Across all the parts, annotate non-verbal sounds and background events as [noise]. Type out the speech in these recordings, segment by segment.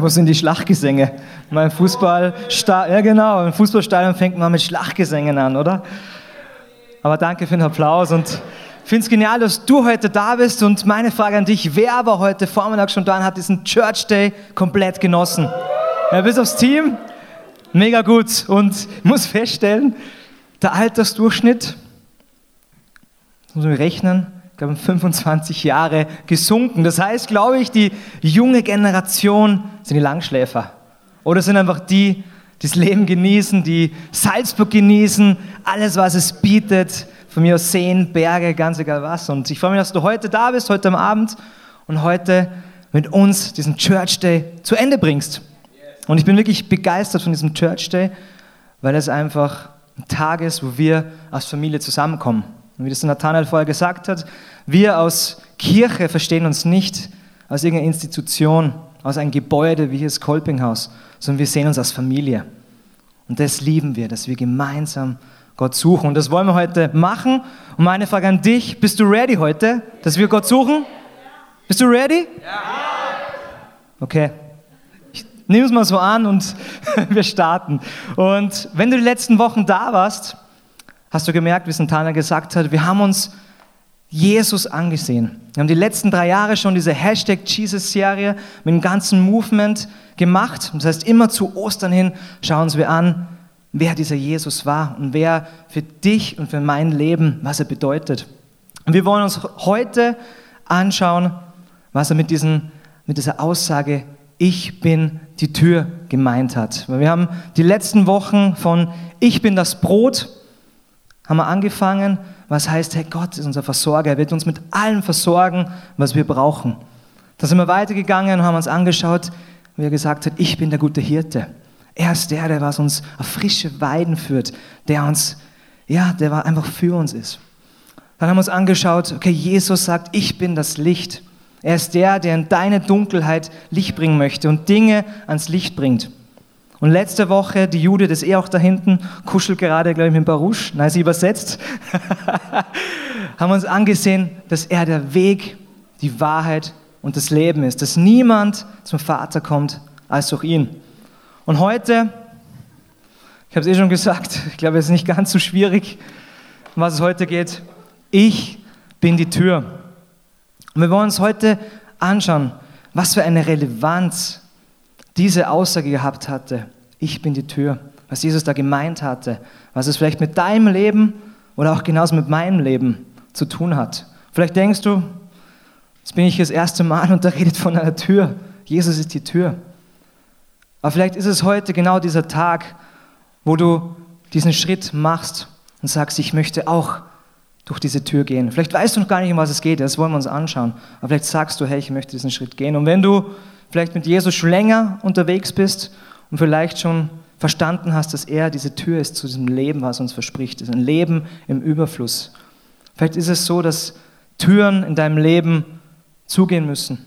Wo sind die Schlachtgesänge? Mein Fußball, ja genau, im Fußballstadion fängt man mit Schlachtgesängen an, oder? Aber danke für den Applaus und ich finde es genial, dass du heute da bist und meine Frage an dich, wer war heute Vormittag schon da und hat diesen Church Day komplett genossen? Ja, bis aufs Team, mega gut und ich muss feststellen, der Altersdurchschnitt, muss man rechnen, glaube 25 Jahre gesunken. Das heißt, glaube ich, die junge Generation sind die Langschläfer. Oder sind einfach die, die das Leben genießen, die Salzburg genießen, alles, was es bietet. Von mir aus Seen, Berge, ganz egal was. Und ich freue mich, dass du heute da bist, heute am Abend und heute mit uns diesen Church Day zu Ende bringst. Und ich bin wirklich begeistert von diesem Church Day, weil es einfach ein Tag ist, wo wir als Familie zusammenkommen. Und wie das Nathanael vorher gesagt hat, wir aus Kirche verstehen uns nicht aus irgendeiner Institution, aus einem Gebäude wie das Kolpinghaus, sondern wir sehen uns als Familie. Und das lieben wir, dass wir gemeinsam Gott suchen. Und das wollen wir heute machen. Und meine Frage an dich, bist du ready heute, dass wir Gott suchen? Bist du ready? Ja. Okay. Ich nehme es mal so an und [laughs] wir starten. Und wenn du die letzten Wochen da warst, hast du gemerkt, wie Santana gesagt hat, wir haben uns Jesus angesehen. Wir haben die letzten drei Jahre schon diese Hashtag Jesus-Serie mit dem ganzen Movement gemacht. Das heißt, immer zu Ostern hin schauen wir an, wer dieser Jesus war und wer für dich und für mein Leben, was er bedeutet. Und wir wollen uns heute anschauen, was er mit, diesen, mit dieser Aussage, ich bin die Tür gemeint hat. Weil wir haben die letzten Wochen von ich bin das Brot haben wir angefangen, was heißt, hey, Gott ist unser Versorger, er wird uns mit allem versorgen, was wir brauchen. Da sind wir weitergegangen und haben uns angeschaut, wie er gesagt hat, ich bin der gute Hirte. Er ist der, der was uns auf frische Weiden führt, der uns, ja, der einfach für uns ist. Dann haben wir uns angeschaut, okay, Jesus sagt, ich bin das Licht. Er ist der, der in deine Dunkelheit Licht bringen möchte und Dinge ans Licht bringt. Und letzte Woche, die Jude, das ist eh auch da hinten, kuschelt gerade, glaube ich, mit Baruch, nein, sie übersetzt, [laughs] haben uns angesehen, dass er der Weg, die Wahrheit und das Leben ist, dass niemand zum Vater kommt als durch ihn. Und heute, ich habe es eh schon gesagt, ich glaube, es ist nicht ganz so schwierig, um was es heute geht. Ich bin die Tür. Und wir wollen uns heute anschauen, was für eine Relevanz diese Aussage gehabt hatte, ich bin die Tür, was Jesus da gemeint hatte, was es vielleicht mit deinem Leben oder auch genauso mit meinem Leben zu tun hat. Vielleicht denkst du, jetzt bin ich das erste Mal und da redet von einer Tür. Jesus ist die Tür. Aber vielleicht ist es heute genau dieser Tag, wo du diesen Schritt machst und sagst, ich möchte auch durch diese Tür gehen. Vielleicht weißt du noch gar nicht, um was es geht, das wollen wir uns anschauen. Aber vielleicht sagst du, hey, ich möchte diesen Schritt gehen. Und wenn du vielleicht mit Jesus schon länger unterwegs bist und vielleicht schon verstanden hast, dass er diese Tür ist zu diesem Leben, was uns verspricht, ist ein Leben im Überfluss. Vielleicht ist es so, dass Türen in deinem Leben zugehen müssen,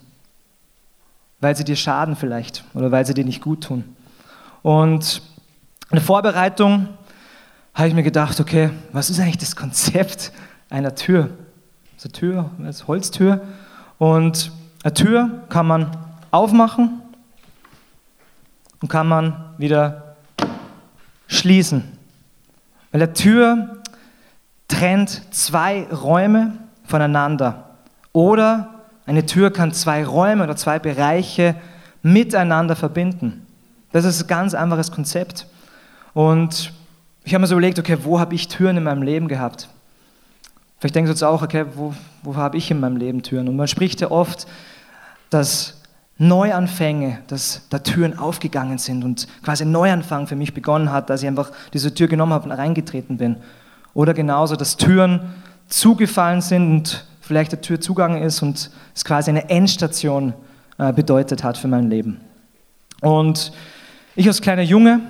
weil sie dir schaden vielleicht oder weil sie dir nicht gut tun. Und in der Vorbereitung habe ich mir gedacht, okay, was ist eigentlich das Konzept einer Tür? Das ist eine Tür, eine Holztür. Und eine Tür kann man aufmachen und kann man wieder schließen. Weil der Tür trennt zwei Räume voneinander. Oder eine Tür kann zwei Räume oder zwei Bereiche miteinander verbinden. Das ist ein ganz einfaches Konzept. Und ich habe mir so überlegt, okay, wo habe ich Türen in meinem Leben gehabt? Vielleicht denkst du jetzt auch, okay, wo, wo habe ich in meinem Leben Türen? Und man spricht ja oft, dass Neuanfänge, dass da Türen aufgegangen sind und quasi ein Neuanfang für mich begonnen hat, dass ich einfach diese Tür genommen habe und reingetreten bin. Oder genauso, dass Türen zugefallen sind und vielleicht der Tür zugegangen ist und es quasi eine Endstation äh, bedeutet hat für mein Leben. Und ich als kleiner Junge,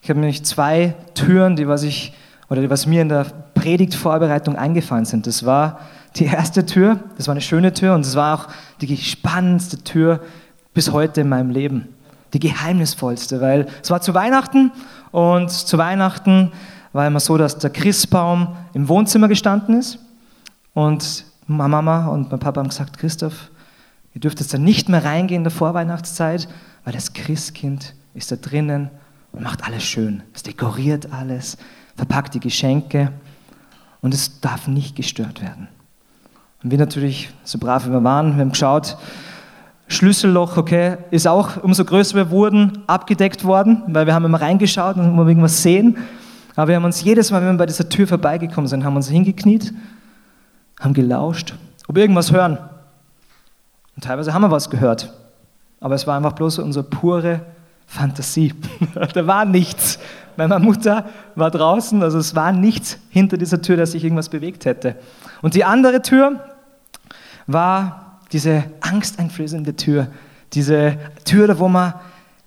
ich habe nämlich zwei Türen, die was ich oder die was mir in der Predigtvorbereitung eingefallen sind. Das war die erste Tür, das war eine schöne Tür und es war auch die spannendste Tür bis heute in meinem Leben. Die geheimnisvollste, weil es war zu Weihnachten und zu Weihnachten war immer so, dass der Christbaum im Wohnzimmer gestanden ist und meine Mama und mein Papa haben gesagt, Christoph, Ihr dürft jetzt dann nicht mehr reingehen in der Vorweihnachtszeit, weil das Christkind ist da drinnen und macht alles schön. Es dekoriert alles, verpackt die Geschenke und es darf nicht gestört werden. Und wir natürlich, so brav wie wir waren, wir haben geschaut, Schlüsselloch, okay, ist auch, umso größer wir wurden, abgedeckt worden, weil wir haben immer reingeschaut und wir irgendwas sehen. Aber wir haben uns jedes Mal, wenn wir bei dieser Tür vorbeigekommen sind, haben uns hingekniet, haben gelauscht, ob wir irgendwas hören. Und teilweise haben wir was gehört. Aber es war einfach bloß unsere pure Fantasie. [laughs] da war nichts. Meine Mutter war draußen, also es war nichts hinter dieser Tür, dass sich irgendwas bewegt hätte. Und die andere Tür war diese angsteinflößende Tür. Diese Tür, wo man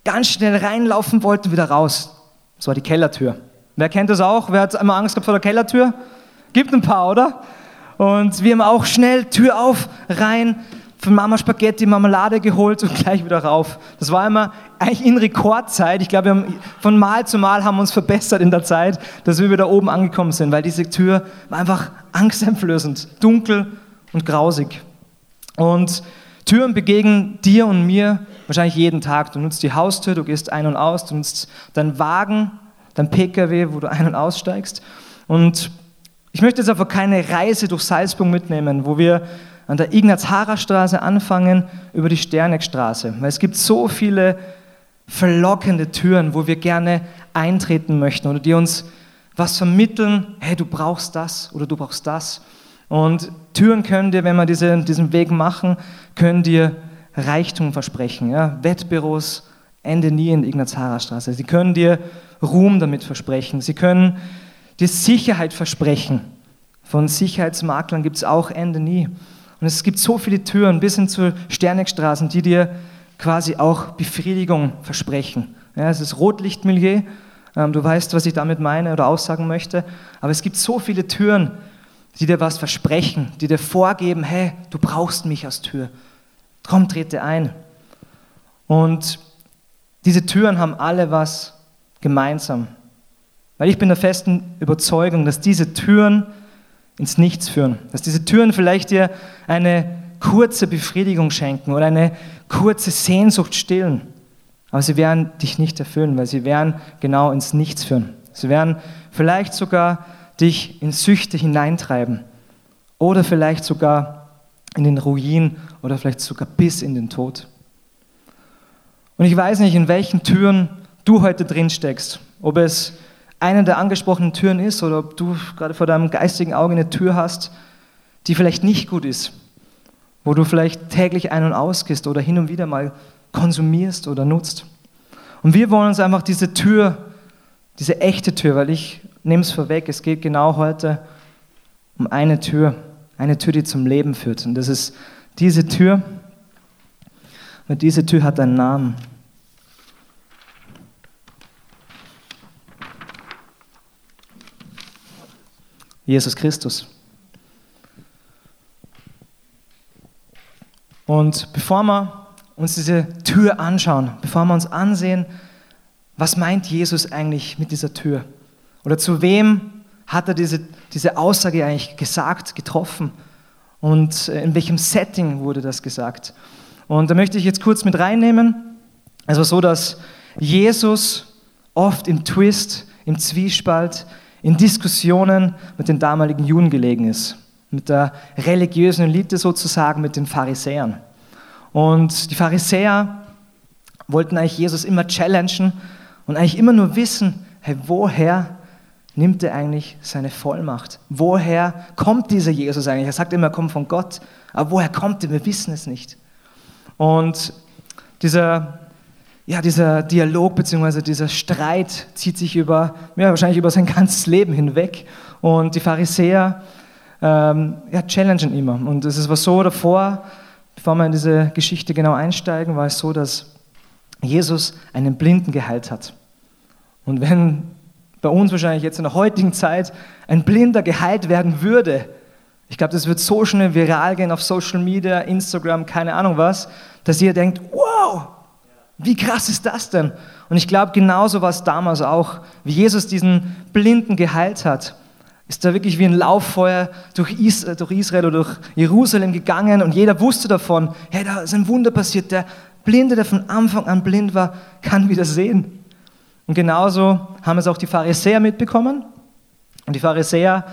ganz schnell reinlaufen wollte und wieder raus. Das war die Kellertür. Wer kennt das auch? Wer hat immer Angst gehabt vor der Kellertür? Gibt ein paar, oder? Und wir haben auch schnell Tür auf, rein, von Mama Spaghetti, Marmelade geholt und [laughs] gleich wieder rauf. Das war immer eigentlich in Rekordzeit. Ich glaube, wir haben von Mal zu Mal haben uns verbessert in der Zeit, dass wir wieder oben angekommen sind, weil diese Tür war einfach angsteinflößend, dunkel und grausig. Und Türen begegnen dir und mir wahrscheinlich jeden Tag. Du nutzt die Haustür, du gehst ein und aus, du nutzt deinen Wagen, dein Pkw, wo du ein- und aussteigst. Und ich möchte jetzt einfach keine Reise durch Salzburg mitnehmen, wo wir an der Ignaz-Hara-Straße anfangen, über die Sterneckstraße. Weil es gibt so viele verlockende Türen, wo wir gerne eintreten möchten oder die uns was vermitteln, hey, du brauchst das oder du brauchst das. Und Türen können dir, wenn wir diese, diesen Weg machen, können dir Reichtum versprechen. Ja? Wettbüros, Ende nie in der Ignaz-Hara-Straße. Sie können dir Ruhm damit versprechen. Sie können dir Sicherheit versprechen. Von Sicherheitsmaklern gibt es auch Ende nie. Und es gibt so viele Türen bis hin zu Sternigstraßen, die dir quasi auch Befriedigung versprechen. Ja, es ist Rotlichtmilieu, ähm, du weißt, was ich damit meine oder aussagen möchte, aber es gibt so viele Türen, die dir was versprechen, die dir vorgeben, hey, du brauchst mich als Tür. Komm, trete ein. Und diese Türen haben alle was gemeinsam. Weil ich bin der festen Überzeugung, dass diese Türen ins Nichts führen. Dass diese Türen vielleicht dir eine kurze Befriedigung schenken oder eine kurze Sehnsucht stillen. Aber sie werden dich nicht erfüllen, weil sie werden genau ins Nichts führen. Sie werden vielleicht sogar dich in Süchte hineintreiben oder vielleicht sogar in den Ruin oder vielleicht sogar bis in den Tod. Und ich weiß nicht, in welchen Türen du heute drin steckst, ob es eine der angesprochenen Türen ist oder ob du gerade vor deinem geistigen Auge eine Tür hast, die vielleicht nicht gut ist, wo du vielleicht täglich ein- und ausgehst oder hin und wieder mal konsumierst oder nutzt. Und wir wollen uns einfach diese Tür, diese echte Tür, weil ich nehme es vorweg, es geht genau heute um eine Tür, eine Tür, die zum Leben führt. Und das ist diese Tür. Und diese Tür hat einen Namen. Jesus Christus. Und bevor wir uns diese Tür anschauen, bevor wir uns ansehen, was meint Jesus eigentlich mit dieser Tür? Oder zu wem hat er diese, diese Aussage eigentlich gesagt, getroffen? Und äh, in welchem Setting wurde das gesagt? Und da möchte ich jetzt kurz mit reinnehmen. Es war so, dass Jesus oft im Twist, im Zwiespalt, in Diskussionen mit den damaligen Juden gelegen ist, mit der religiösen Elite sozusagen, mit den Pharisäern. Und die Pharisäer wollten eigentlich Jesus immer challengen und eigentlich immer nur wissen, hey, woher nimmt er eigentlich seine Vollmacht? Woher kommt dieser Jesus eigentlich? Er sagt immer, er kommt von Gott, aber woher kommt er? Wir wissen es nicht. Und dieser ja, dieser Dialog bzw. dieser Streit zieht sich über, ja, wahrscheinlich über sein [laughs] ganzes Leben hinweg. Und die Pharisäer ähm, ja, challengen immer. Und es war so davor, bevor wir in diese Geschichte genau einsteigen, war es so, dass Jesus einen Blinden geheilt hat. Und wenn bei uns wahrscheinlich jetzt in der heutigen Zeit ein Blinder geheilt werden würde, ich glaube, das wird so schnell viral gehen auf Social Media, Instagram, keine Ahnung was, dass ihr denkt, wow, wie krass ist das denn? Und ich glaube, genauso war es damals auch, wie Jesus diesen Blinden geheilt hat. ist da wirklich wie ein Lauffeuer durch, Israel oder durch Jerusalem gegangen und jeder wusste davon, hey, da ist ein Wunder passiert, der Blinde, der von Anfang an blind war, kann wieder sehen. Und genauso haben es auch die Pharisäer mitbekommen. Und die Pharisäer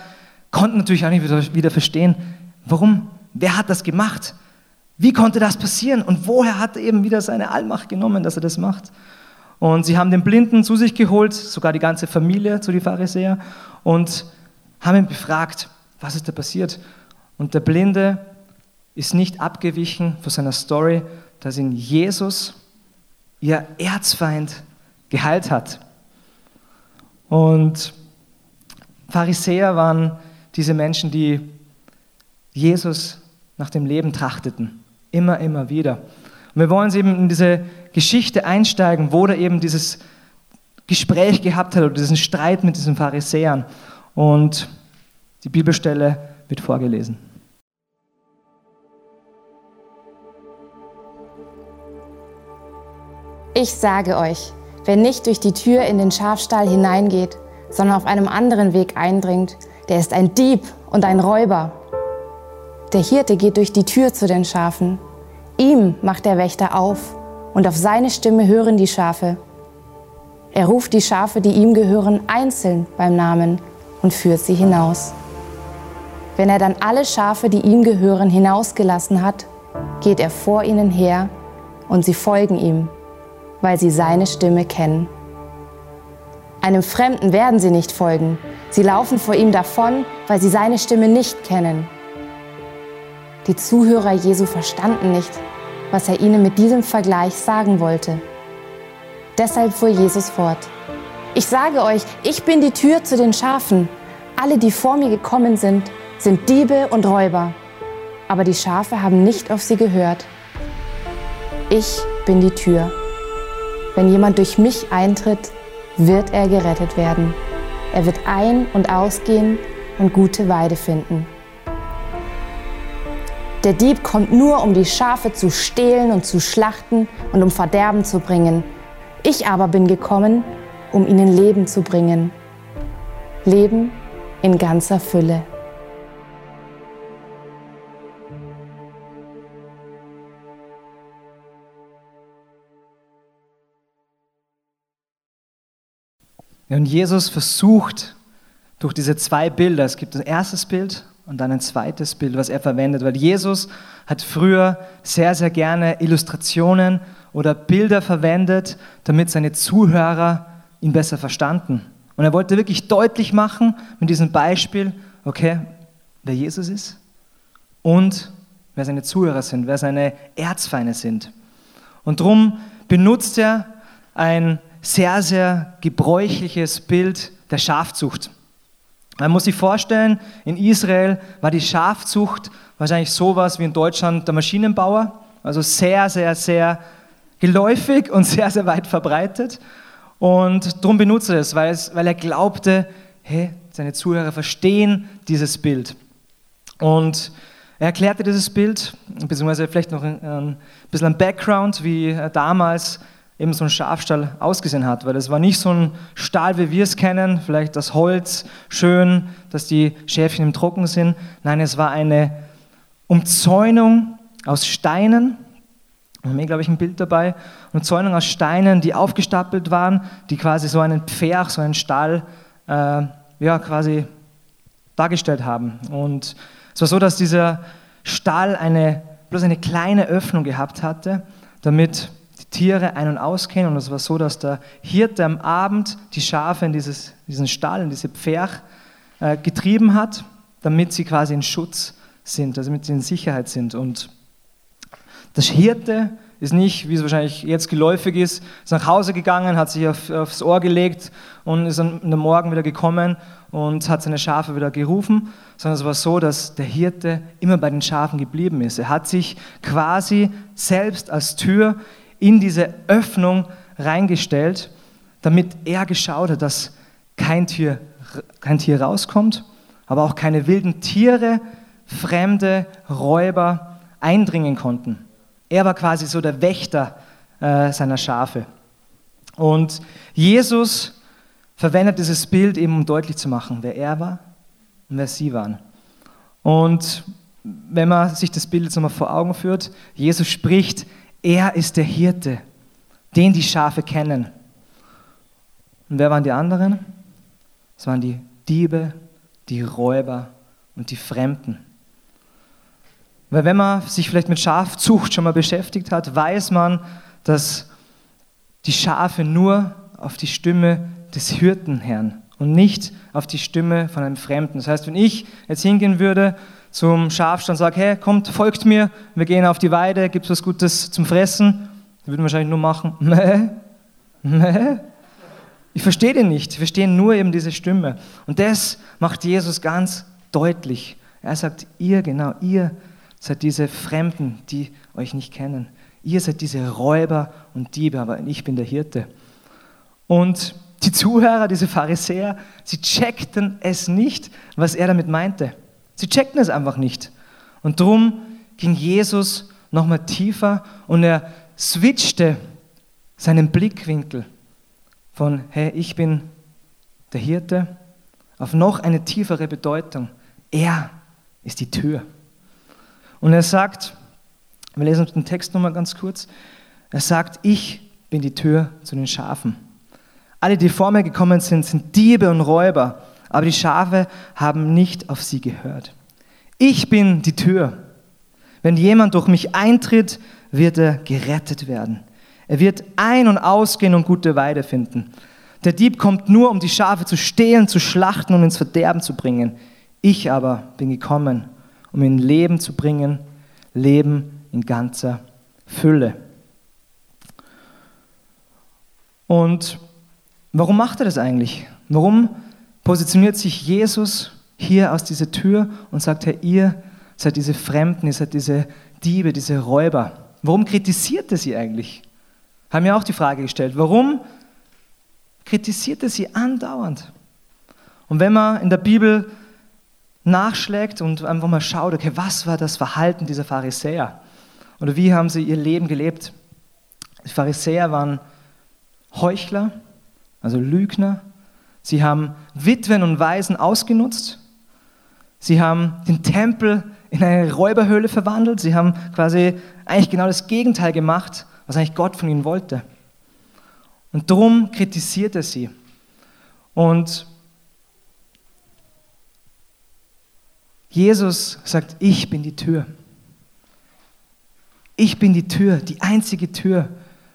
konnten natürlich auch nicht wieder, verstehen, warum, wer hat das gemacht? Wie konnte das passieren? Und woher hat er eben wieder seine Allmacht genommen, dass er das macht? Und sie haben den Blinden zu sich geholt, sogar die ganze Familie zu den Pharisäern, und haben ihn befragt, was ist da passiert? Und der Blinde ist nicht abgewichen von seiner Story, dass ihn Jesus, ihr Erzfeind, geheilt hat. Und Pharisäer waren diese Menschen, die Jesus nach dem Leben trachteten. Immer, immer wieder. Und wir wollen eben in diese Geschichte einsteigen, wo er eben dieses Gespräch gehabt hat oder diesen Streit mit diesen Pharisäern. Und die Bibelstelle wird vorgelesen. Ich sage euch, wer nicht durch die Tür in den Schafstall hineingeht, sondern auf einem anderen Weg eindringt, der ist ein Dieb und ein Räuber. Der Hirte geht durch die Tür zu den Schafen. Ihm macht der Wächter auf und auf seine Stimme hören die Schafe. Er ruft die Schafe, die ihm gehören, einzeln beim Namen und führt sie hinaus. Wenn er dann alle Schafe, die ihm gehören, hinausgelassen hat, geht er vor ihnen her und sie folgen ihm, weil sie seine Stimme kennen. Einem Fremden werden sie nicht folgen. Sie laufen vor ihm davon, weil sie seine Stimme nicht kennen. Die Zuhörer Jesu verstanden nicht, was er ihnen mit diesem Vergleich sagen wollte. Deshalb fuhr Jesus fort. Ich sage euch, ich bin die Tür zu den Schafen. Alle, die vor mir gekommen sind, sind Diebe und Räuber. Aber die Schafe haben nicht auf sie gehört. Ich bin die Tür. Wenn jemand durch mich eintritt, wird er gerettet werden. Er wird ein- und ausgehen und gute Weide finden. Der Dieb kommt nur, um die Schafe zu stehlen und zu schlachten und um Verderben zu bringen. Ich aber bin gekommen, um ihnen Leben zu bringen. Leben in ganzer Fülle. Und Jesus versucht durch diese zwei Bilder, es gibt ein erstes Bild und dann ein zweites Bild, was er verwendet, weil Jesus hat früher sehr, sehr gerne Illustrationen oder Bilder verwendet, damit seine Zuhörer ihn besser verstanden. Und er wollte wirklich deutlich machen mit diesem Beispiel, okay, wer Jesus ist und wer seine Zuhörer sind, wer seine Erzfeinde sind. Und darum benutzt er ein sehr, sehr gebräuchliches Bild der Schafzucht. Man muss sich vorstellen, in Israel war die Schafzucht wahrscheinlich sowas wie in Deutschland der Maschinenbauer, also sehr, sehr, sehr geläufig und [laughs] sehr, sehr weit verbreitet. Und darum benutzt er es, weil, es, weil er glaubte, hey, seine Zuhörer verstehen dieses Bild. Und er erklärte dieses Bild, beziehungsweise vielleicht noch ein, ein bisschen ein Background, wie damals eben so ein Schafstall ausgesehen hat, weil es war nicht so ein Stall, wie wir es kennen, vielleicht das Holz schön, dass die Schäfchen im Trocken sind. Nein, es war eine Umzäunung aus Steinen. Wir haben hier, glaube ich, ein Bild dabei. Umzäunung aus Steinen, die aufgestapelt waren, die quasi so einen Pferch, so einen Stall, äh, ja, quasi dargestellt haben. Und es war so, dass dieser Stall eine, bloß eine kleine Öffnung gehabt hatte, damit Tiere ein- und ausgehen. Und es war so, dass der Hirte am Abend die Schafe in dieses, diesen Stall, in diese Pferch äh, getrieben hat, damit sie quasi in Schutz sind, also damit sie in Sicherheit sind. Und das Hirte ist nicht, wie es wahrscheinlich jetzt geläufig ist, ist nach Hause gegangen, hat sich auf, aufs Ohr gelegt und ist am Morgen wieder gekommen und hat seine Schafe wieder gerufen, sondern es war so, dass der Hirte immer bei den Schafen geblieben ist. Er hat sich quasi selbst als Tür in diese Öffnung reingestellt, damit er geschaut hat, dass kein Tier, kein Tier rauskommt, aber auch keine wilden Tiere, fremde Räuber eindringen konnten. Er war quasi so der Wächter äh, seiner Schafe. Und Jesus verwendet dieses Bild eben, um deutlich zu machen, wer er war und wer sie waren. Und wenn man sich das Bild jetzt nochmal vor Augen führt, Jesus spricht, er ist der Hirte, den die Schafe kennen. Und wer waren die anderen? Es waren die Diebe, die Räuber und die Fremden. Weil wenn man sich vielleicht mit Schafzucht schon mal beschäftigt hat, weiß man, dass die Schafe nur auf die Stimme des Hirten hören und nicht auf die Stimme von einem Fremden. Das heißt, wenn ich jetzt hingehen würde zum Schafstand sage, hey, kommt, folgt mir, wir gehen auf die Weide, gibt es was Gutes zum Fressen, die würden wahrscheinlich nur machen, [laughs] meh, meh. Ich verstehe den nicht, ich verstehe nur eben diese Stimme. Und das macht Jesus ganz deutlich. Er sagt, ihr, genau, ihr seid diese Fremden, die euch nicht kennen. Ihr seid diese Räuber und Diebe, aber ich bin der Hirte. Und die Zuhörer, diese Pharisäer, sie checkten es nicht, was er damit meinte. Sie checkten es einfach nicht. Und darum ging Jesus nochmal tiefer und er switchte seinen Blickwinkel von, hey, ich bin der Hirte, auf noch eine tiefere Bedeutung. Er ist die Tür. Und er sagt, wir lesen uns den Text nochmal ganz kurz, er sagt, ich bin die Tür zu den Schafen. Alle, die vor mir gekommen sind, sind Diebe und Räuber, aber die Schafe haben nicht auf sie gehört. Ich bin die Tür. Wenn jemand durch mich eintritt, wird er gerettet werden. Er wird ein- und ausgehen und gute Weide finden. Der Dieb kommt nur, um die Schafe zu stehlen, zu schlachten und ins Verderben zu bringen. Ich aber bin gekommen, um ihnen Leben zu bringen, Leben in ganzer Fülle. Und Warum macht er das eigentlich? Warum positioniert sich Jesus hier aus dieser Tür und sagt, Herr, ihr seid diese Fremden, ihr seid diese Diebe, diese Räuber. Warum kritisiert er sie eigentlich? Haben mir auch die Frage gestellt. Warum kritisiert er sie andauernd? Und wenn man in der Bibel nachschlägt und einfach mal schaut, okay, was war das Verhalten dieser Pharisäer? Oder wie haben sie ihr Leben gelebt? Die Pharisäer waren Heuchler, also Lügner. Sie haben Witwen und Waisen ausgenutzt. Sie haben den Tempel in eine Räuberhöhle verwandelt. Sie haben quasi eigentlich genau das Gegenteil gemacht, was eigentlich Gott von ihnen wollte. Und darum kritisiert er sie. Und Jesus sagt, ich bin die Tür. Ich bin die Tür, die einzige Tür.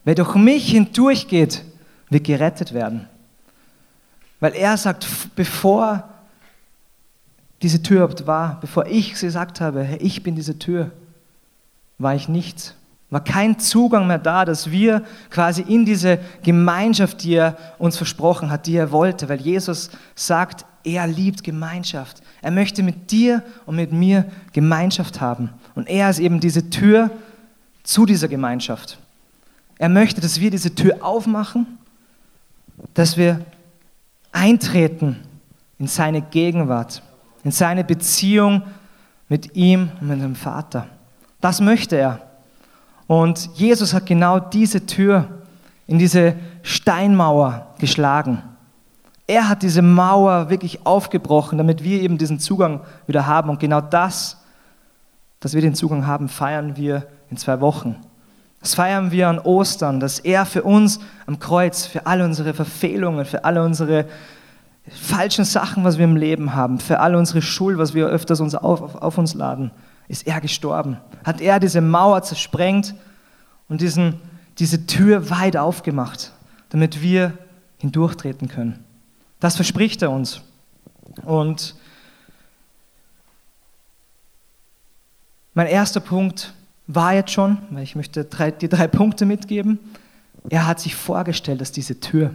Wer durch mich hindurchgeht, wird gerettet werden. Weil er sagt, bevor diese Tür überhaupt war, bevor ich gesagt habe, hey, ich bin diese Tür, war ich nichts. War kein Zugang mehr da, dass wir quasi in diese Gemeinschaft, die er uns versprochen hat, die er wollte. Weil Jesus sagt, er liebt Gemeinschaft. Er möchte mit dir und mit mir Gemeinschaft haben. Und er ist eben diese Tür zu dieser Gemeinschaft. Er möchte, dass wir diese Tür aufmachen dass wir eintreten in seine Gegenwart, in seine Beziehung mit ihm und mit dem Vater. Das möchte er. Und Jesus hat genau diese Tür in diese Steinmauer geschlagen. Er hat diese Mauer wirklich aufgebrochen, damit wir eben diesen Zugang wieder haben. Und genau das, dass wir den Zugang haben, feiern wir in zwei Wochen. Das feiern wir an Ostern, dass er für uns am Kreuz, für alle unsere Verfehlungen, für alle unsere falschen Sachen, was wir im Leben haben, für alle unsere Schuld, was wir öfters uns auf, auf, auf uns laden, ist er gestorben. Hat er diese Mauer zersprengt und diesen, diese Tür weit aufgemacht, damit wir hindurchtreten können. Das verspricht er uns. Und mein erster Punkt war jetzt schon, weil ich möchte drei, die drei Punkte mitgeben. Er hat sich vorgestellt dass diese Tür.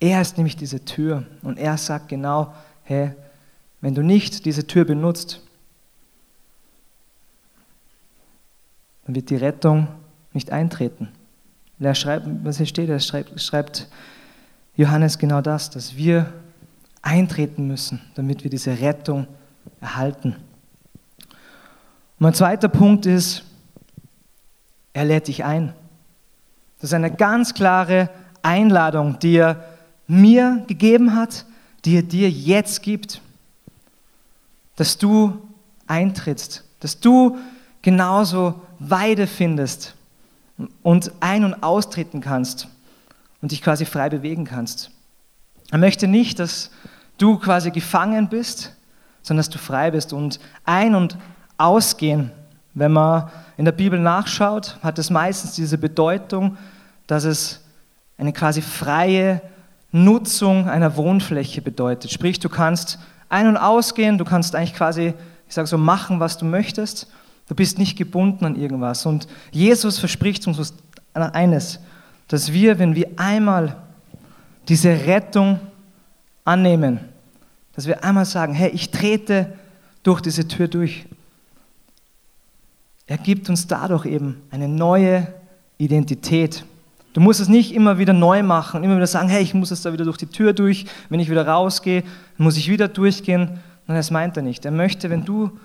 Er ist nämlich diese Tür und er sagt genau, hey, wenn du nicht diese Tür benutzt, dann wird die Rettung nicht eintreten. Er schreibt, was hier steht, er schreibt, schreibt Johannes genau das, dass wir eintreten müssen, damit wir diese Rettung erhalten. Mein zweiter Punkt ist, er lädt dich ein. Das ist eine ganz klare Einladung, die er mir gegeben hat, die er dir jetzt gibt. dass du eintrittst, dass du genauso Weide findest und ein- und austreten kannst und dich quasi frei bewegen kannst. Er möchte nicht, dass du quasi gefangen bist, sondern dass du frei bist und ein- und ausgehen. Wenn man in der Bibel nachschaut, hat es meistens diese Bedeutung, dass es eine quasi freie Nutzung einer Wohnfläche bedeutet. Sprich, du kannst ein- und ausgehen, du kannst eigentlich quasi, ich sage so, machen, was du möchtest. Du bist nicht gebunden an irgendwas. Und Jesus verspricht uns eines, dass wir, wenn wir einmal diese Rettung annehmen, dass wir einmal sagen, hey, ich trete durch diese Tür durch. Er gibt uns dadurch eben eine neue Identität. Du musst es nicht immer wieder neu machen, immer wieder sagen, hey, ich muss jetzt da wieder durch die Tür durch, wenn ich wieder rausgehe, muss ich wieder durchgehen. Nein, das meint er nicht. Er möchte, wenn du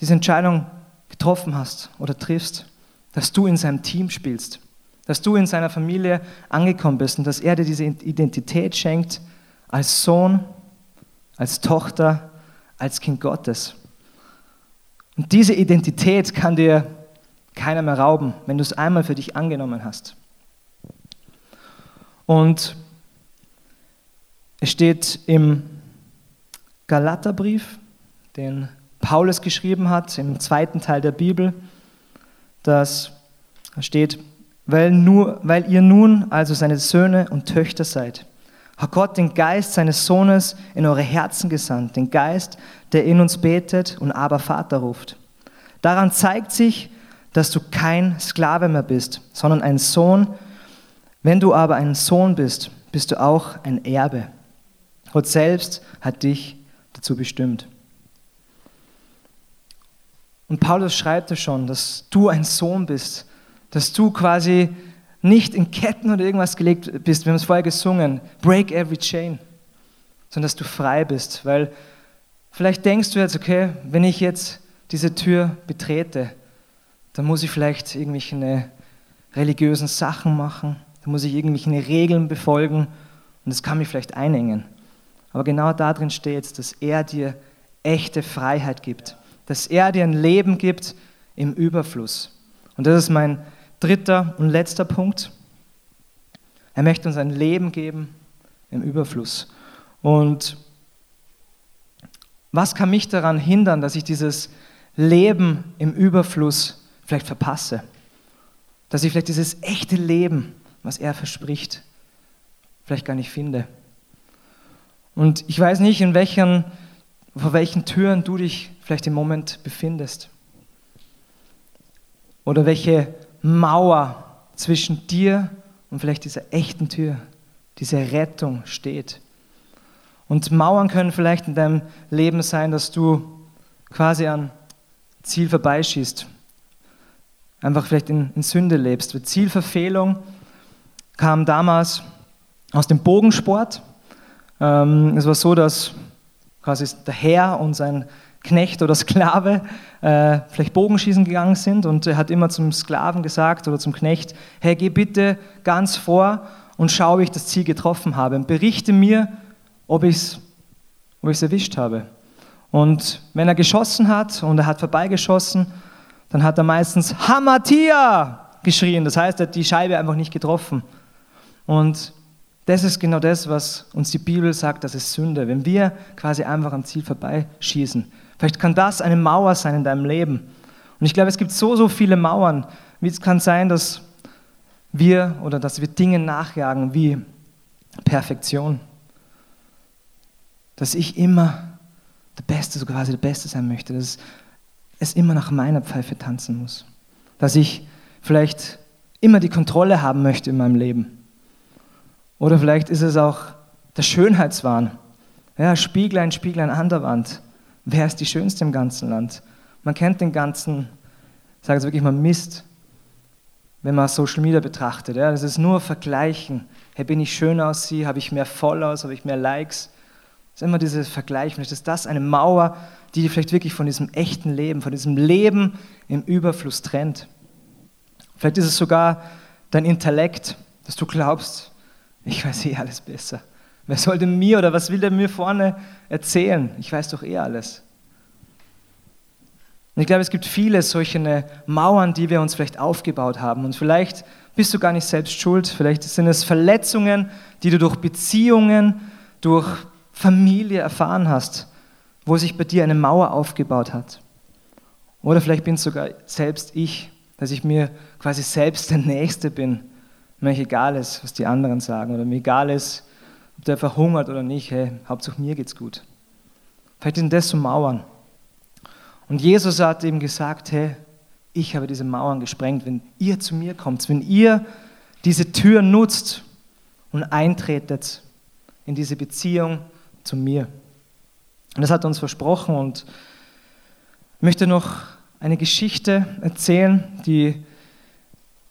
diese Entscheidung getroffen hast oder triffst, dass du in seinem Team spielst, dass du in seiner Familie angekommen bist und dass er dir diese Identität schenkt als Sohn, als Tochter, als Kind Gottes. Und diese Identität kann dir keiner mehr rauben, wenn du es einmal für dich angenommen hast. Und es steht im Galaterbrief, den Paulus geschrieben hat, im zweiten Teil der Bibel, dass steht, weil, nur, weil ihr nun also seine Söhne und Töchter seid, hat Gott den Geist seines Sohnes in eure Herzen gesandt, den Geist, der in uns betet und aber Vater ruft. Daran zeigt sich, dass du kein Sklave mehr bist, sondern ein Sohn. Wenn du aber ein Sohn bist, bist du auch ein Erbe. Gott selbst hat dich dazu bestimmt. Und Paulus schreibt es schon, dass du ein Sohn bist, dass du quasi nicht in Ketten oder irgendwas gelegt bist. Wir haben es vorher gesungen, break every chain, sondern dass du frei bist. Weil vielleicht denkst du jetzt, okay, wenn ich jetzt diese Tür betrete, dann muss ich vielleicht irgendwelche religiösen Sachen machen, dann muss ich irgendwelche Regeln befolgen und das kann mich vielleicht einengen. Aber genau darin steht, dass er dir echte Freiheit gibt dass er dir ein Leben gibt im Überfluss. Und das ist mein dritter und letzter Punkt. Er möchte uns ein Leben geben im Überfluss. Und was kann mich daran hindern, dass ich dieses Leben im Überfluss vielleicht verpasse? Dass ich vielleicht dieses echte Leben, was er verspricht, vielleicht gar nicht finde. Und ich weiß nicht, in welchen vor welchen Türen du dich vielleicht im Moment befindest. Oder welche Mauer zwischen dir und vielleicht dieser echten Tür, dieser Rettung steht. Und Mauern können vielleicht in deinem Leben sein, dass du quasi an Ziel vorbeischießt. Einfach vielleicht in, in Sünde lebst. Zielverfehlung kam damals aus dem Bogensport. Ähm, es war so, dass quasi der Herr und sein Knecht oder Sklave äh, vielleicht Bogenschießen gegangen sind und er hat immer zum Sklaven gesagt oder zum Knecht, hey, geh bitte ganz vor und schau, wie ich das Ziel getroffen habe und berichte mir, ob ich es ob erwischt habe. Und wenn er geschossen hat und er hat vorbeigeschossen, dann hat er meistens Hamatia geschrien. Das heißt, er hat die Scheibe einfach nicht getroffen. Und das ist genau das, was uns die Bibel sagt, das ist Sünde. Wenn wir quasi einfach am Ziel vorbeischießen. Vielleicht kann das eine Mauer sein in deinem Leben. Und ich glaube, es gibt so, so viele Mauern. Wie es kann sein, dass wir oder dass wir Dinge nachjagen wie Perfektion. Dass ich immer der Beste, so quasi der Beste sein möchte. Dass es immer nach meiner Pfeife tanzen muss. Dass ich vielleicht immer die Kontrolle haben möchte in meinem Leben. Oder vielleicht ist es auch der Schönheitswahn. Ja, Spieglein, Spieglein an der Wand. Wer ist die Schönste im ganzen Land? Man kennt den ganzen, ich sage jetzt wirklich mal Mist, wenn man Social Media betrachtet. Ja, das ist nur Vergleichen. Hey, bin ich schöner als sie? Habe ich mehr Follows? Habe ich mehr Likes? Das ist immer dieses Vergleichen. Ist das eine Mauer, die dich vielleicht wirklich von diesem echten Leben, von diesem Leben im Überfluss trennt? Vielleicht ist es sogar dein Intellekt, dass du glaubst, ich weiß eh alles besser. Wer soll denn mir oder was will der mir vorne erzählen? Ich weiß doch eh alles. Und ich glaube, es gibt viele solche Mauern, die wir uns vielleicht aufgebaut haben. Und vielleicht bist du gar nicht selbst schuld. Vielleicht sind es Verletzungen, die du durch Beziehungen, durch Familie erfahren hast, wo sich bei dir eine Mauer aufgebaut hat. Oder vielleicht bin es sogar selbst ich, dass ich mir quasi selbst der Nächste bin. Mir egal ist, was die anderen sagen. Oder mir egal ist, ob der verhungert oder nicht. Hey, Hauptsache mir geht's gut. Vielleicht sind das so Mauern. Und Jesus hat ihm gesagt, hey, ich habe diese Mauern gesprengt, wenn ihr zu mir kommt, wenn ihr diese Tür nutzt und eintretet in diese Beziehung zu mir. Und das hat er uns versprochen und ich möchte noch eine Geschichte erzählen, die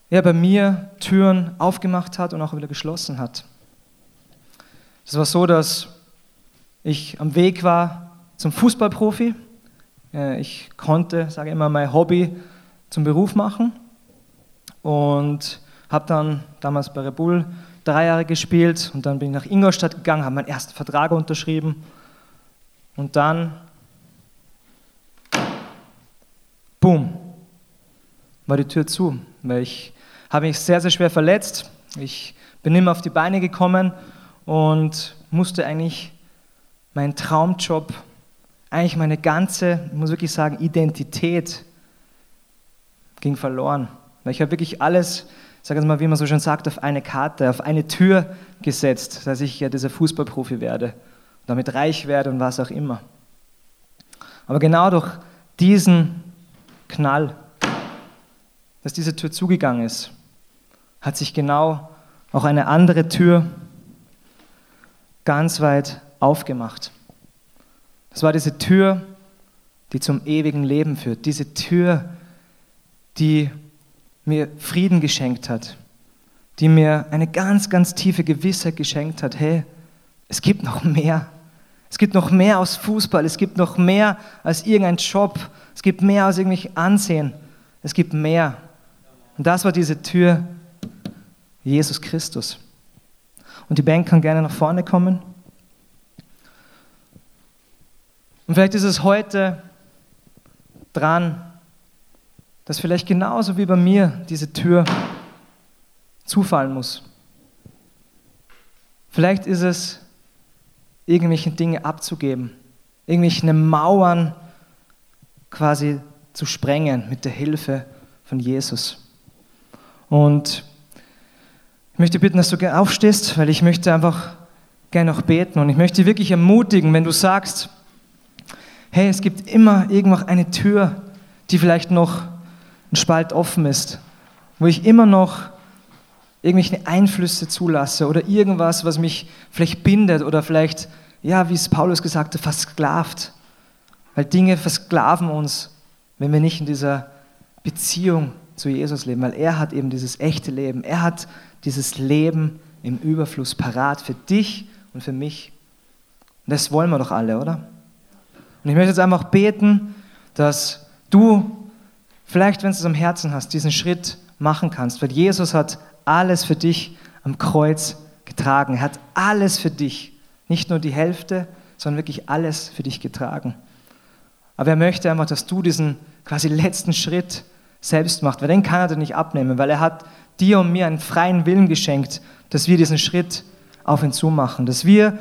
er bei mir Türen aufgemacht hat und auch wieder geschlossen hat. Es war so, dass ich am Weg war zum Fußballprofi äh, ich konnte, sage ich immer, mein Hobby zum Beruf machen und habe dann damals bei Red Bull drei Jahre gespielt und dann bin ich nach Ingolstadt gegangen, habe meinen ersten Vertrag unterschrieben und dann, boom, war die Tür zu, weil ich habe mich sehr, sehr schwer verletzt. Ich bin mehr auf die Beine gekommen und musste eigentlich meinen Traumjob eigentlich meine ganze, ich muss wirklich sagen, Identität ging verloren. Weil ich habe wirklich alles, sag jetzt mal, wie man so schön sagt, auf eine Karte, auf eine Tür gesetzt, dass ich ja dieser Fußballprofi werde, damit reich werde und was auch immer. Aber genau durch diesen Knall, dass diese Tür zugegangen ist, hat sich genau auch eine andere Tür ganz weit aufgemacht. Das war diese Tür, die zum ewigen Leben führt. Diese Tür, die mir Frieden geschenkt hat. Die mir eine ganz, ganz tiefe Gewissheit geschenkt hat. Hey, es gibt noch mehr. Es gibt noch mehr aus Fußball. Es gibt noch mehr als irgendein Job. Es gibt mehr als irgendwie Ansehen. Es gibt mehr. Und das war diese Tür, Jesus Christus. Und die Band kann gerne nach vorne kommen. Und vielleicht ist es heute dran, dass vielleicht genauso wie bei mir diese Tür zufallen muss. Vielleicht ist es, irgendwelche Dinge abzugeben, irgendwelche Mauern quasi zu sprengen mit der Hilfe von Jesus. Und ich möchte bitten, dass du aufstehst, weil ich möchte einfach gerne noch beten und ich möchte wirklich ermutigen, wenn du sagst, hey, es gibt immer irgendwo eine Tür, die vielleicht noch ein Spalt offen ist, wo ich immer noch irgendwelche Einflüsse zulasse oder irgendwas, was mich vielleicht bindet oder vielleicht, ja, wie es Paulus gesagt hat, versklavt. Weil Dinge versklaven uns, wenn wir nicht in dieser Beziehung zu Jesus leben, weil er hat eben dieses echte Leben, er hat dieses Leben im Überfluss parat für dich und für mich. Und das wollen wir doch alle, oder? Und ich möchte jetzt einfach beten, dass du vielleicht, wenn du es am Herzen hast, diesen Schritt machen kannst, weil Jesus hat alles für dich am Kreuz getragen. Er hat alles für dich, nicht nur die Hälfte, sondern wirklich alles für dich getragen. Aber er möchte einfach, dass du diesen quasi letzten Schritt selbst machst, weil den kann er dir nicht abnehmen, weil er hat dir und mir einen freien Willen geschenkt, dass wir diesen Schritt auf ihn zu machen, dass wir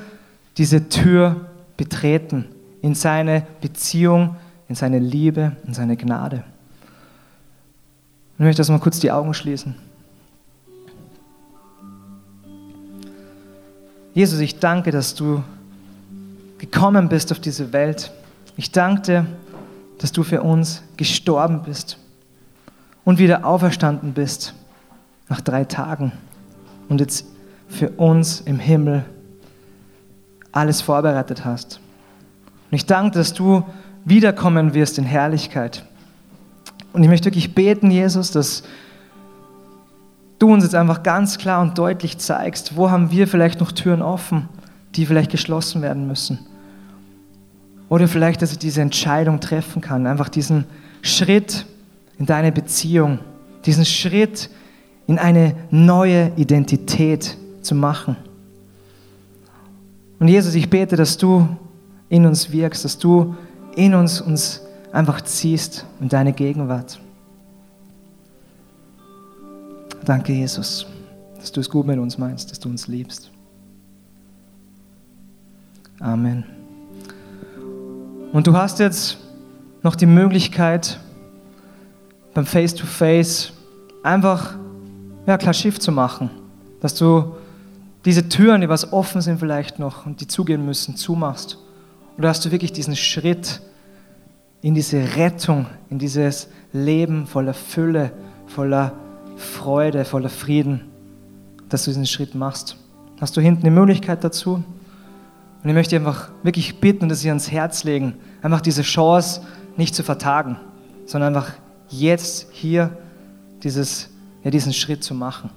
diese Tür betreten in seine Beziehung, in seine Liebe, in seine Gnade. Ich möchte das mal kurz die Augen schließen. Jesus, ich danke, dass du gekommen bist auf diese Welt. Ich danke dir, dass du für uns gestorben bist und wieder auferstanden bist nach drei Tagen und jetzt für uns im Himmel alles vorbereitet hast. Und ich danke, dass du wiederkommen wirst in Herrlichkeit. Und ich möchte wirklich beten, Jesus, dass du uns jetzt einfach ganz klar und deutlich zeigst, wo haben wir vielleicht noch Türen offen, die vielleicht geschlossen werden müssen. Oder vielleicht, dass ich diese Entscheidung treffen kann, einfach diesen Schritt in deine Beziehung, diesen Schritt in eine neue Identität zu machen. Und Jesus, ich bete, dass du in uns wirkst, dass du in uns uns einfach ziehst in deine Gegenwart. Danke, Jesus, dass du es gut mit uns meinst, dass du uns liebst. Amen. Und du hast jetzt noch die Möglichkeit, beim Face-to-Face einfach ja, klar Schiff zu machen. Dass du diese Türen, die was offen sind vielleicht noch und die zugehen müssen, zumachst. Oder hast du wirklich diesen Schritt in diese Rettung, in dieses Leben voller Fülle, voller Freude, voller Frieden, dass du diesen Schritt machst. Hast du hinten die Möglichkeit dazu? Und ich möchte einfach wirklich bitten und es dir ans Herz legen, einfach diese Chance nicht zu vertagen, sondern einfach jetzt hier dieses, ja, diesen Schritt zu machen.